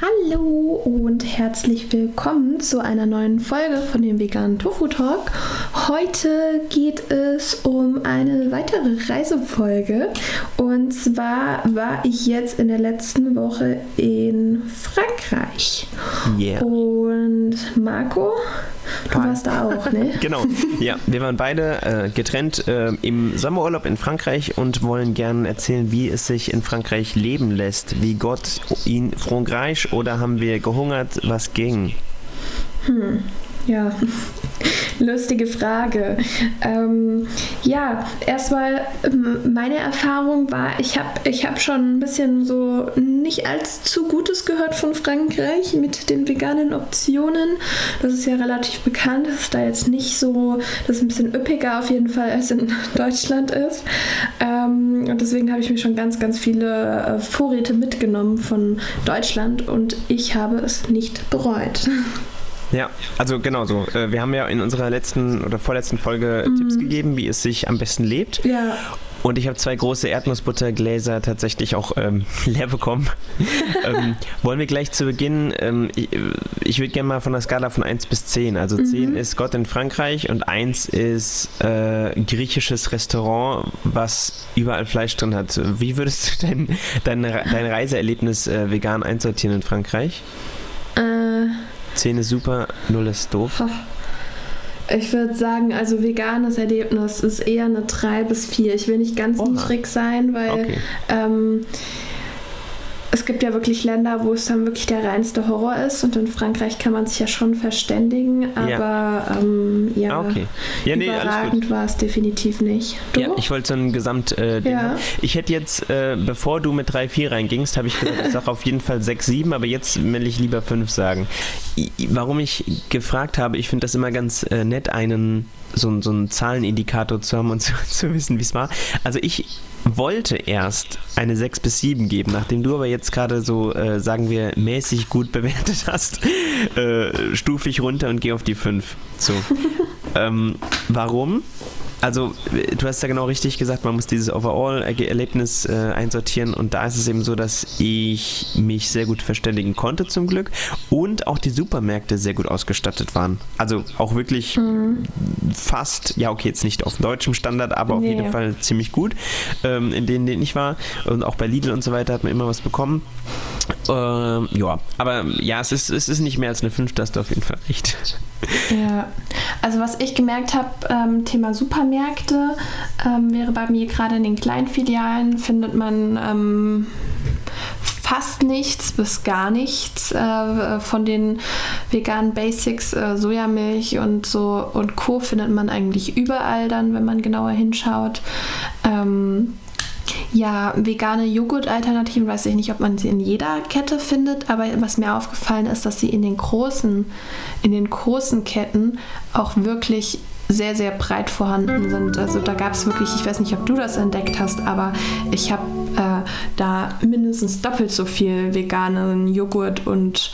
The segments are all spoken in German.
Hallo und herzlich willkommen zu einer neuen Folge von dem veganen Tofu Talk. Heute geht es um eine weitere Reisefolge und zwar war ich jetzt in der letzten Woche in Frankreich. Yeah. Und Marco, du warst da auch, ne? Genau, ja, wir waren beide äh, getrennt äh, im Sommerurlaub in Frankreich und wollen gerne erzählen, wie es sich in Frankreich leben lässt, wie Gott ihn Frankreich oder haben wir gehungert, was ging? Ja, lustige Frage. Ähm, ja, erstmal ähm, meine Erfahrung war, ich habe ich hab schon ein bisschen so nicht als zu Gutes gehört von Frankreich mit den veganen Optionen. Das ist ja relativ bekannt, dass es da jetzt nicht so, dass es ein bisschen üppiger auf jeden Fall als in Deutschland ist. Ähm, und deswegen habe ich mir schon ganz, ganz viele äh, Vorräte mitgenommen von Deutschland und ich habe es nicht bereut. Ja, also genau so. Äh, wir haben ja in unserer letzten oder vorletzten Folge Tipps gegeben, wie es sich am besten lebt. Ja. Und ich habe zwei große Erdnussbuttergläser tatsächlich auch ähm, leer bekommen. ähm, wollen wir gleich zu Beginn, ähm, ich, ich würde gerne mal von der Skala von 1 bis 10. Also 10 ist Gott in Frankreich und 1 ist äh, griechisches Restaurant, was überall Fleisch drin hat. Wie würdest du dein, dein, dein Reiseerlebnis äh, vegan einsortieren in Frankreich? Äh, 10 ist super, 0 ist doof. Ich würde sagen, also veganes Erlebnis ist eher eine 3 bis 4. Ich will nicht ganz Oha. niedrig sein, weil Okay. ähm, es gibt ja wirklich Länder, wo es dann wirklich der reinste Horror ist und in Frankreich kann man sich ja schon verständigen, aber ähm, ja, Ah, okay. Ja, nee, überragend war es definitiv nicht. Du? Ja, ich wollte so ein Gesamt äh, Ja. Ich hätte jetzt, äh, bevor du mit 3, 4 reingingst, habe ich gesagt, ich sage auf jeden Fall 6, 7, aber jetzt will ich lieber 5 sagen. I, warum ich gefragt habe, ich finde das immer ganz äh, nett, einen so, einen- so einen Zahlenindikator zu haben und zu, zu wissen, wie es war. Also ich wollte erst eine 6 bis 7 geben, nachdem du aber jetzt gerade so, äh, sagen wir, mäßig gut bewertet hast, äh, stufe ich runter und gehe auf die 5. So. ähm, warum? Also, du hast ja genau richtig gesagt, man muss dieses Overall-Erlebnis äh, einsortieren und da ist es eben so, dass ich mich sehr gut verständigen konnte zum Glück und auch die Supermärkte sehr gut ausgestattet waren. Also auch wirklich fast, ja okay, jetzt nicht auf deutschem Standard, aber auf Nee. jeden Fall ziemlich gut, ähm, in denen, denen ich war und auch bei Lidl und so weiter hat man immer was bekommen. Ähm, ja, aber ja, es ist, es ist nicht mehr als eine 5, da hast du auf jeden Fall recht. Ja, also was ich gemerkt habe, ähm, Thema Supermärkte, ähm, wäre bei mir gerade in den kleinen Filialen findet man ähm, fast nichts bis gar nichts äh, von den veganen Basics, äh, Sojamilch und so und Co. findet man eigentlich überall dann, wenn man genauer hinschaut. Ähm, ja, vegane Joghurt-Alternativen weiß ich nicht, ob man sie in jeder Kette findet, aber was mir aufgefallen ist, dass sie in den großen, in den großen Ketten auch wirklich sehr, sehr breit vorhanden sind. Also da gab es wirklich, ich weiß nicht, ob du das entdeckt hast, aber ich habe äh, da mindestens doppelt so viel veganen Joghurt und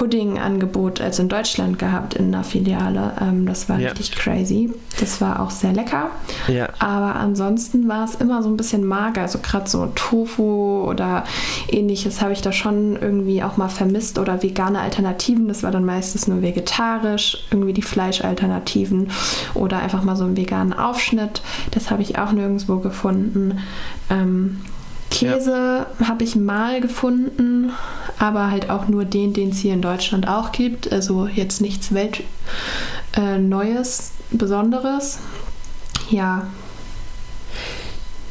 Pudding-Angebot als in Deutschland gehabt in der Filiale. Ähm, das war Ja. richtig crazy. Das war auch sehr lecker. Ja. Aber ansonsten war es immer so ein bisschen mager. Also gerade so Tofu oder ähnliches habe ich da schon irgendwie auch mal vermisst. Oder vegane Alternativen. Das war dann meistens nur vegetarisch. Irgendwie die Fleischalternativen. Oder einfach mal so einen veganen Aufschnitt. Das habe ich auch nirgendwo gefunden. Ähm, Käse habe ich mal gefunden, aber halt auch nur den, den es hier in Deutschland auch gibt. Also jetzt nichts Welt äh, Neues, Besonderes. Ja,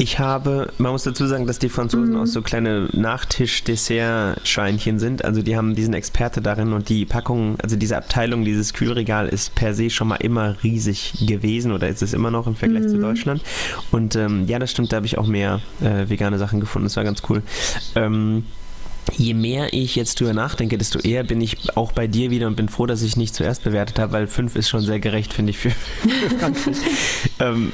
Ich habe, man muss dazu sagen, dass die Franzosen auch so kleine Nachtisch-Dessert-Scheinchen sind. Also die haben diesen Experte darin und die Packung, also diese Abteilung, dieses Kühlregal ist per se schon mal immer riesig gewesen oder ist es immer noch im Vergleich zu Deutschland. Und ähm, ja, das stimmt, da habe ich auch mehr äh, vegane Sachen gefunden. Das war ganz cool. Ähm, Je mehr ich jetzt drüber nachdenke, desto eher bin ich auch bei dir wieder und bin froh, dass ich nicht zuerst bewertet habe, weil 5 ist schon sehr gerecht, finde ich, für, für Frankreich. ähm,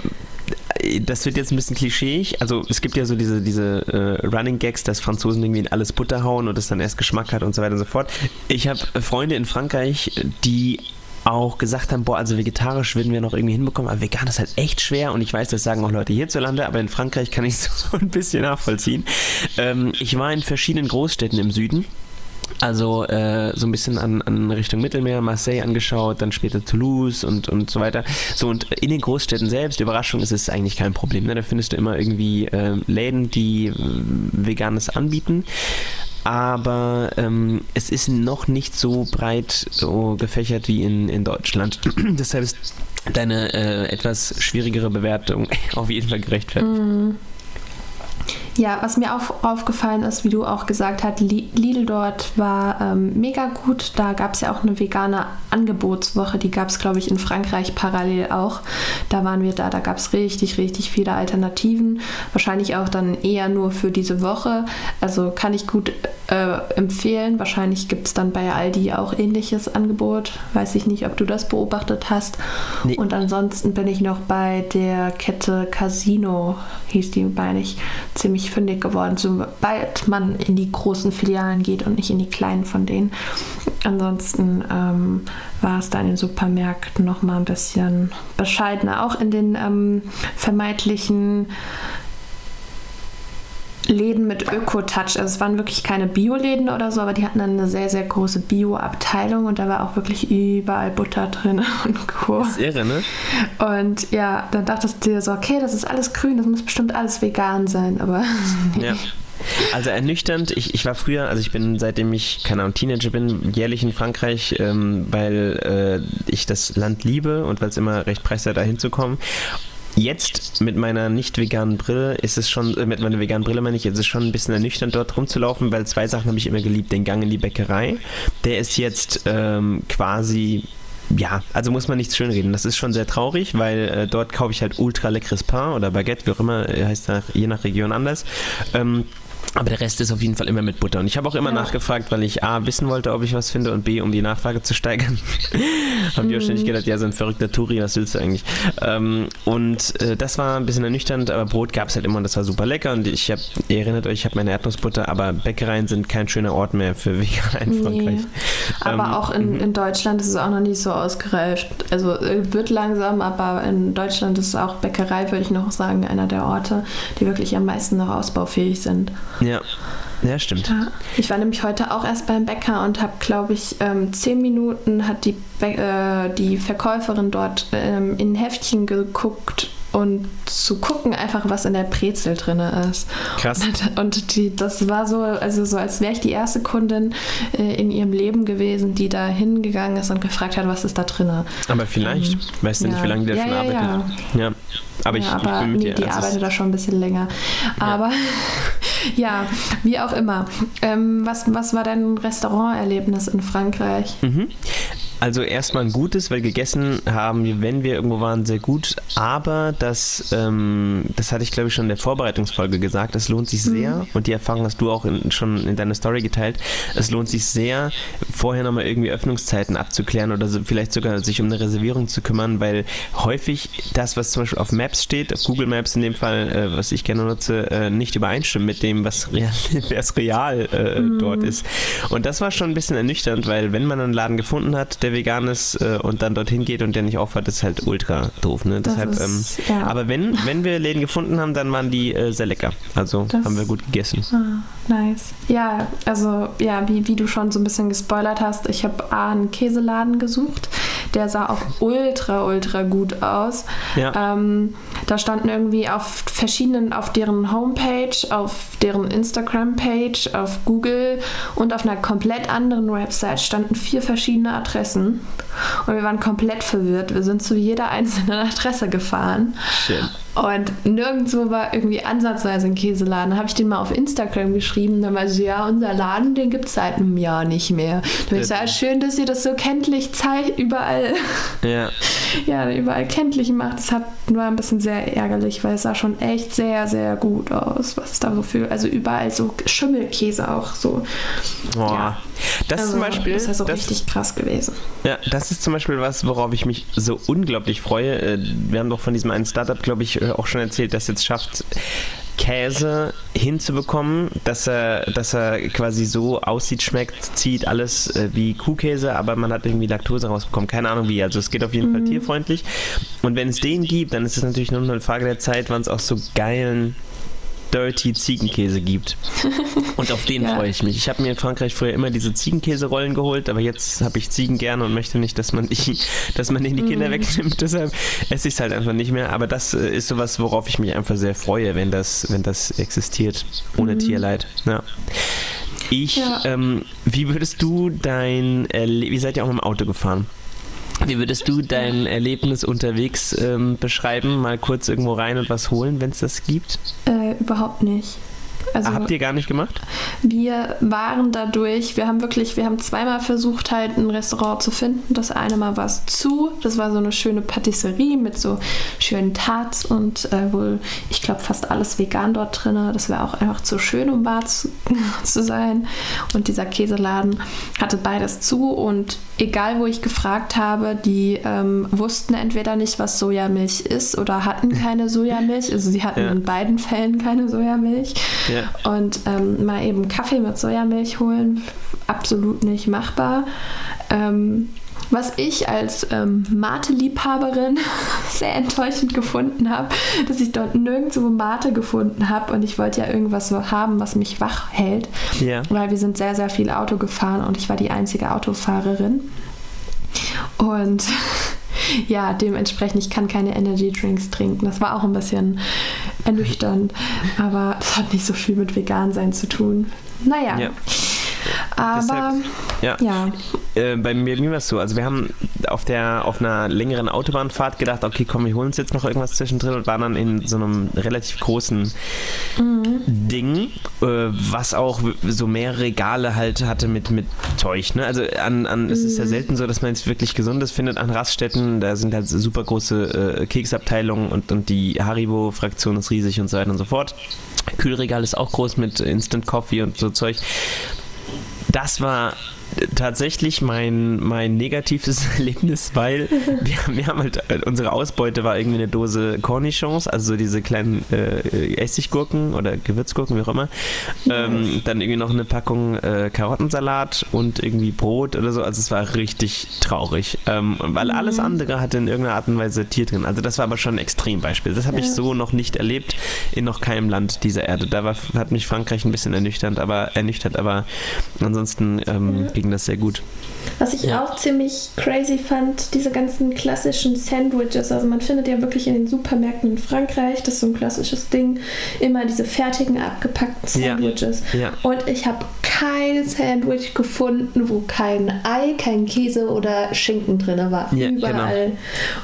das wird jetzt ein bisschen klischeeig. Also es gibt ja so diese, diese äh, Running Gags, dass Franzosen irgendwie in alles Butter hauen und es dann erst Geschmack hat und so weiter und so fort. Ich habe Freunde in Frankreich, die auch gesagt haben, boah, also vegetarisch würden wir noch irgendwie hinbekommen, aber vegan ist halt echt schwer und ich weiß, das sagen auch Leute hierzulande, aber in Frankreich kann ich so ein bisschen nachvollziehen. Ähm, ich war in verschiedenen Großstädten im Süden Also äh, so ein bisschen an, an, Richtung Mittelmeer, Marseille angeschaut, dann später Toulouse und, und so weiter. So und in den Großstädten selbst, Überraschung, ist es eigentlich kein Problem. Ne? Da findest du immer irgendwie äh, Läden, die äh, Veganes anbieten. Aber ähm, es ist noch nicht so breit so gefächert wie in, in Deutschland. Deshalb ist deine äh, etwas schwierigere Bewertung auf jeden Fall gerechtfertigt. Mm. Ja, was mir auch aufgefallen ist, wie du auch gesagt hast, Lidl dort war ähm, mega gut. Da gab es ja auch eine vegane Angebotswoche, die gab es, glaube ich, in Frankreich parallel auch. Da waren wir da, da gab es richtig, richtig viele Alternativen. Wahrscheinlich auch dann eher nur für diese Woche. Also kann ich gut äh, empfehlen. Wahrscheinlich gibt es dann bei Aldi auch ähnliches Angebot. Weiß ich nicht, ob du das beobachtet hast. Nee. Und ansonsten bin ich noch bei der Kette Casino, hieß die, meine ich, ziemlich ziemlich fündig geworden, sobald man in die großen Filialen geht und nicht in die kleinen von denen. Ansonsten ähm, war es da in den Supermärkten noch mal ein bisschen bescheidener, auch in den ähm, vermeintlichen Läden mit Öko-Touch. Also es waren wirklich keine Bio-Läden oder so, aber die hatten eine sehr, sehr große Bio-Abteilung und da war auch wirklich überall Butter drin und Co. Das ist irre, ne? Und ja, dann dachtest du dir so, okay, das ist alles grün, das muss bestimmt alles vegan sein, aber ja. Also ernüchternd, ich, ich war früher, also ich bin seitdem ich, keine Ahnung, Teenager bin, jährlich in Frankreich, ähm, weil äh, ich das Land liebe und weil es immer recht preiswert da hinzukommen. Jetzt mit meiner nicht veganen Brille ist es schon, äh, mit meiner veganen Brille meine ich, ist es schon ein bisschen ernüchternd dort rumzulaufen, weil zwei Sachen habe ich immer geliebt. Den Gang in die Bäckerei, der ist jetzt ähm, quasi ja, also muss man nichts schönreden. Das ist schon sehr traurig, weil äh, dort kaufe ich halt ultra leckeres Pain oder Baguette, wie auch immer, äh, heißt nach, je nach Region anders. Ähm, aber der Rest ist auf jeden Fall immer mit Butter. Und ich habe auch immer ja. nachgefragt, weil ich A, wissen wollte, ob ich was finde und B, um die Nachfrage zu steigern. Haben die auch ständig gedacht, ja, so ein verrückter Turi, was willst du eigentlich? Ähm, und äh, das war ein bisschen ernüchternd, aber Brot gab es halt immer und das war super lecker. Und ich habe, ihr erinnert euch, ich habe meine Erdnussbutter, aber Bäckereien sind kein schöner Ort mehr für Veganer in Frankreich. Nee. Aber ähm, auch in, mhm. in Deutschland ist es auch noch nicht so ausgereift. Also äh, wird langsam, aber in Deutschland ist auch Bäckerei, würde ich noch sagen, einer der Orte, die wirklich am meisten noch ausbaufähig sind. Ja. Ja, stimmt. Ja. Ich war nämlich heute auch erst beim Bäcker und habe, glaube ich, ähm, zehn Minuten hat die, äh, die Verkäuferin dort ähm, in Heftchen geguckt und zu gucken einfach, was in der Brezel drin ist. Krass. Und die, das war so, also so, als wäre ich die erste Kundin äh, in ihrem Leben gewesen, die da hingegangen ist und gefragt hat, was ist da drin. Aber vielleicht, ähm, weißt du ja. nicht, wie lange der ja, schon ja, arbeitet. Ja. Aber ich, aber ich bin mit nee, dir. die arbeitet da schon ein bisschen länger. Aber ja, wie auch immer. Ähm, was, was war dein Restauranterlebnis in Frankreich? Mhm. Also erstmal ein gutes, weil gegessen haben wir, wenn wir irgendwo waren, sehr gut. Aber das, ähm, das hatte ich glaube ich schon in der Vorbereitungsfolge gesagt, es lohnt sich sehr, mhm. und die Erfahrung hast du auch in, schon in deiner Story geteilt, es lohnt sich sehr, vorher nochmal irgendwie Öffnungszeiten abzuklären oder so, vielleicht sogar sich um eine Reservierung zu kümmern, weil häufig das, was zum Beispiel auf Maps steht, auf Google Maps in dem Fall, äh, was ich gerne nutze, äh, nicht übereinstimmt mit dem, was real, real äh, mhm. dort ist. Und das war schon ein bisschen ernüchternd, weil wenn man einen Laden gefunden hat, der vegan ist äh, und dann dorthin geht und der nicht aufhört, ist halt ultra doof. Ne? Deshalb, ist, ähm, ja. Aber wenn, wenn wir Läden gefunden haben, dann waren die äh, sehr lecker. Also das, haben wir gut gegessen. Ah, nice. Ja, also ja, wie, wie du schon so ein bisschen gespoilert hast, ich habe einen Käseladen gesucht. Der sah auch ultra, ultra gut aus. Ja. Ähm, da standen irgendwie auf verschiedenen, auf deren Homepage, auf deren Instagram-Page, auf Google und auf einer komplett anderen Website standen vier verschiedene Adressen. Und wir waren komplett verwirrt. Wir sind zu jeder einzelnen Adresse gefahren. Schön. Und nirgendwo war irgendwie ansatzweise ein Käseladen. Dann habe ich den mal auf Instagram geschrieben. Dann war so, ja, unser Laden, den gibt es seit einem Jahr nicht mehr. Dann ich gesagt, schön, dass ihr das so kenntlich zeigt, überall. Ja. ja, überall kenntlich macht. Das hat, war ein bisschen sehr ärgerlich, weil es sah schon echt sehr, sehr gut aus, was da so für, also überall so Schimmelkäse auch so. Boah. Ja. Das also, zum Beispiel. Das ist ja so das, richtig krass gewesen. Ja, das ist zum Beispiel was, worauf ich mich so unglaublich freue. Äh, wir haben doch von diesem einen Startup, glaube ich, äh, auch schon erzählt, das jetzt schafft, Käse hinzubekommen, dass er, dass er quasi so aussieht, schmeckt, zieht alles äh, wie Kuhkäse, aber man hat irgendwie Laktose rausbekommen. Keine Ahnung wie. Also es geht auf jeden mhm. Fall tierfreundlich. Und wenn es den gibt, dann ist es natürlich nur eine Frage der Zeit, wann es auch so geilen Dirty Ziegenkäse gibt. Und auf den ja. freue ich mich. Ich habe mir in Frankreich früher immer diese Ziegenkäserollen geholt, aber jetzt habe ich Ziegen gerne und möchte nicht, dass man die, dass man denen die Kinder mm. wegnimmt. Deshalb esse ich es halt einfach nicht mehr. Aber das äh, ist sowas, worauf ich mich einfach sehr freue, wenn das, wenn das existiert. Ohne mm. Tierleid. Ja. Ich, ja. ähm, wie würdest du dein, Erle wie seid ihr auch mit dem Auto gefahren? Wie würdest du dein Erlebnis unterwegs ähm, beschreiben? Mal kurz irgendwo rein und was holen, wenn es das gibt? Äh, überhaupt nicht. Also, Habt ihr gar nicht gemacht? Wir waren dadurch, wir haben wirklich, wir haben zweimal versucht, halt ein Restaurant zu finden. Das eine Mal war es zu. Das war so eine schöne Patisserie mit so schönen Tarts und äh, wohl, ich glaube, fast alles vegan dort drin. Das wäre auch einfach zu schön, um Bar zu, zu sein. Und dieser Käseladen hatte beides zu und egal wo ich gefragt habe, die ähm, wussten entweder nicht, was Sojamilch ist oder hatten keine Sojamilch. Also sie hatten ja. in beiden Fällen keine Sojamilch. Ja. Und ähm, mal eben Kaffee mit Sojamilch holen, absolut nicht machbar. Ähm, was ich als ähm, Mate-Liebhaberin sehr enttäuschend gefunden habe, dass ich dort nirgendwo Mate gefunden habe und ich wollte ja irgendwas haben, was mich wach hält, ja. weil wir sind sehr, sehr viel Auto gefahren und ich war die einzige Autofahrerin. Und ja, dementsprechend, ich kann keine Energy Drinks trinken. Das war auch ein bisschen ernüchternd, aber es hat nicht so viel mit vegan sein zu tun. Naja. Ja. Aber Deshalb, ja. ja. Äh, bei mir, war es so, also wir haben auf der auf einer längeren Autobahnfahrt gedacht, okay, komm, wir holen uns jetzt noch irgendwas zwischendrin und waren dann in so einem relativ großen mhm. Ding, äh, was auch so mehrere Regale halt hatte mit, mit Zeug. Ne? Also an, an mhm. es ist ja mhm. selten so, dass man jetzt wirklich Gesundes findet an Raststätten. Da sind halt super große äh, Keksabteilungen und, und die Haribo-Fraktion ist riesig und so weiter und so fort. Kühlregal ist auch groß mit Instant Coffee und so Zeug das war tatsächlich mein, mein negatives Erlebnis, weil wir, wir, haben halt, äh, unsere Ausbeute war irgendwie eine Dose Cornichons, also so diese kleinen äh, Essiggurken oder Gewürzgurken, wie auch immer. Ähm, dann irgendwie noch eine Packung äh, Karottensalat und irgendwie Brot oder so. Also es war richtig traurig, ähm, weil alles mhm. andere hatte in irgendeiner Art und Weise Tier drin. Also das war aber schon ein Extrembeispiel. Das habe ich so noch nicht erlebt in noch keinem Land dieser Erde. Da war, hat mich Frankreich ein bisschen ernüchternd, aber ernüchtert, aber ansonsten ähm, ging das sehr gut. Was ich ja. auch ziemlich crazy fand, diese ganzen klassischen Sandwiches. Also man findet ja wirklich in den Supermärkten in Frankreich, das ist so ein klassisches Ding, immer diese fertigen abgepackten Sandwiches. Ja. Ja. Und ich habe kein Sandwich gefunden, wo kein Ei, kein Käse oder Schinken drin war. Genau. Überall.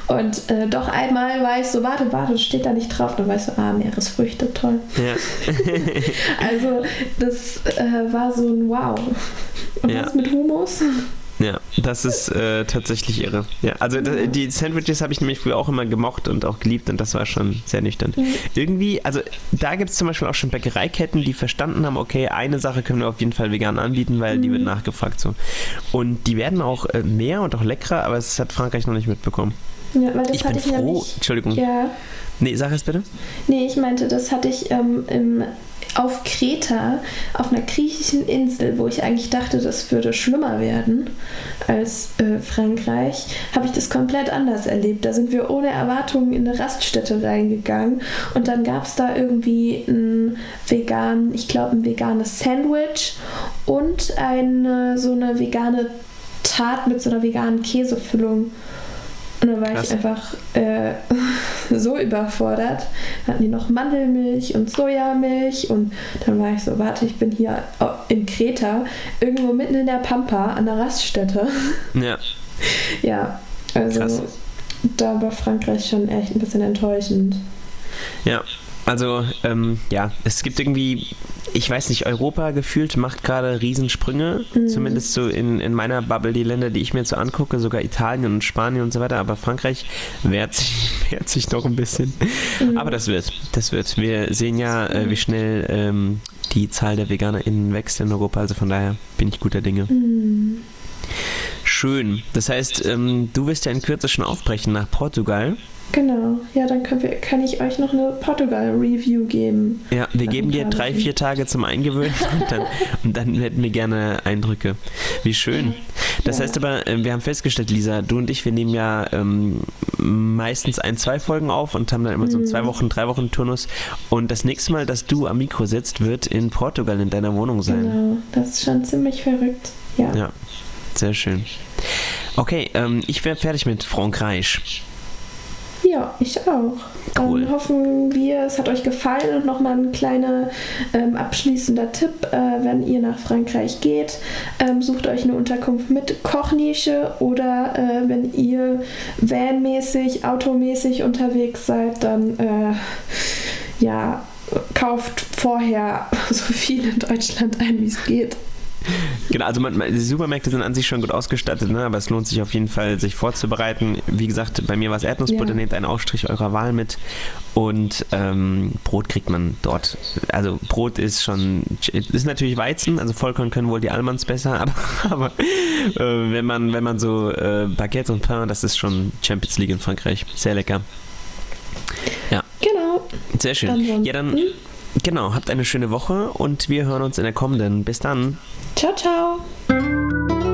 Genau. Und äh, doch einmal war ich so, warte, warte, steht da nicht drauf. Dann war ich so, ah, Meeresfrüchte, toll. also das äh, war so ein Wow. Und was mit Humus? Ja, das ist äh, tatsächlich irre. Ja, also die Sandwiches habe ich nämlich früher auch immer gemocht und auch geliebt und das war schon sehr nüchtern. Mhm. Irgendwie, also da gibt es zum Beispiel auch schon Bäckereiketten, die verstanden haben, okay, eine Sache können wir auf jeden Fall vegan anbieten, weil die wird mhm. nachgefragt so. Und die werden auch äh, mehr und auch leckerer, aber es hat Frankreich noch nicht mitbekommen. Ja, ich bin ich froh. Nämlich, Entschuldigung. Ja. Nee, sag es bitte. Nee, ich meinte, das hatte ich ähm, im auf Kreta, auf einer griechischen Insel, wo ich eigentlich dachte, das würde schlimmer werden als äh, Frankreich, habe ich das komplett anders erlebt. Da sind wir ohne Erwartungen in eine Raststätte reingegangen und dann gab es da irgendwie ein vegan, ich glaube ein veganes Sandwich und eine so eine vegane Tat mit so einer veganen Käsefüllung. Und dann war Krass. ich einfach äh, so überfordert. Dann hatten die noch Mandelmilch und Sojamilch und dann war ich so, warte, ich bin hier in Kreta, irgendwo mitten in der Pampa an der Raststätte. Ja. ja, also Krass. da war Frankreich schon echt ein bisschen enttäuschend. Ja, also ähm, ja, es gibt irgendwie, ich weiß nicht, Europa gefühlt macht gerade Riesensprünge, mhm. zumindest so in, in meiner Bubble, die Länder, die ich mir so angucke, sogar Italien und Spanien und so weiter, aber Frankreich wehrt sich, wehrt sich noch ein bisschen. Mhm. Aber das wird, das wird. Wir sehen ja, äh, wie schnell ähm, die Zahl der VeganerInnen wächst in Europa, also von daher bin ich guter Dinge. Mhm. Schön. Das heißt, ähm, du wirst ja in Kürze schon aufbrechen nach Portugal. Genau, ja, dann wir, kann ich euch noch eine Portugal-Review geben. Ja, wir geben dir drei, vier Tage zum Eingewöhnen und dann, und dann hätten wir gerne Eindrücke. Wie schön. Das ja. heißt aber, äh, wir haben festgestellt, Lisa, du und ich, wir nehmen ja ähm, meistens ein, zwei Folgen auf und haben dann immer so einen zwei Wochen, drei Wochen Turnus. Und das nächste Mal, dass du am Mikro sitzt, wird in Portugal in deiner Wohnung sein. Genau, das ist schon ziemlich verrückt. Ja. Ja, sehr schön. Okay, ähm, ich wäre fertig mit Frankreich. Ja, ich auch. Cool. Dann hoffen wir, es hat euch gefallen und nochmal ein kleiner ähm, abschließender Tipp, äh, wenn ihr nach Frankreich geht, ähm, sucht euch eine Unterkunft mit Kochnische oder äh, wenn ihr vanmäßig, automäßig unterwegs seid, dann äh, ja, kauft vorher so viel in Deutschland ein, wie es geht. Genau, also man, die Supermärkte sind an sich schon gut ausgestattet, ne? aber es lohnt sich auf jeden Fall, sich vorzubereiten. Wie gesagt, bei mir war es Erdnussbutter, Ja. nehmt einen Aufstrich eurer Wahl mit und ähm, Brot kriegt man dort. Also Brot ist schon, ist natürlich Weizen, also Vollkorn können wohl die Allmanns besser, aber, aber äh, wenn, man, wenn man so äh, Baguettes und Pain, das ist schon Champions League in Frankreich. Sehr lecker. Genau. Sehr schön. Ansonsten- Ja, dann, genau, habt eine schöne Woche und wir hören uns in der kommenden. Bis dann. Ciao, ciao.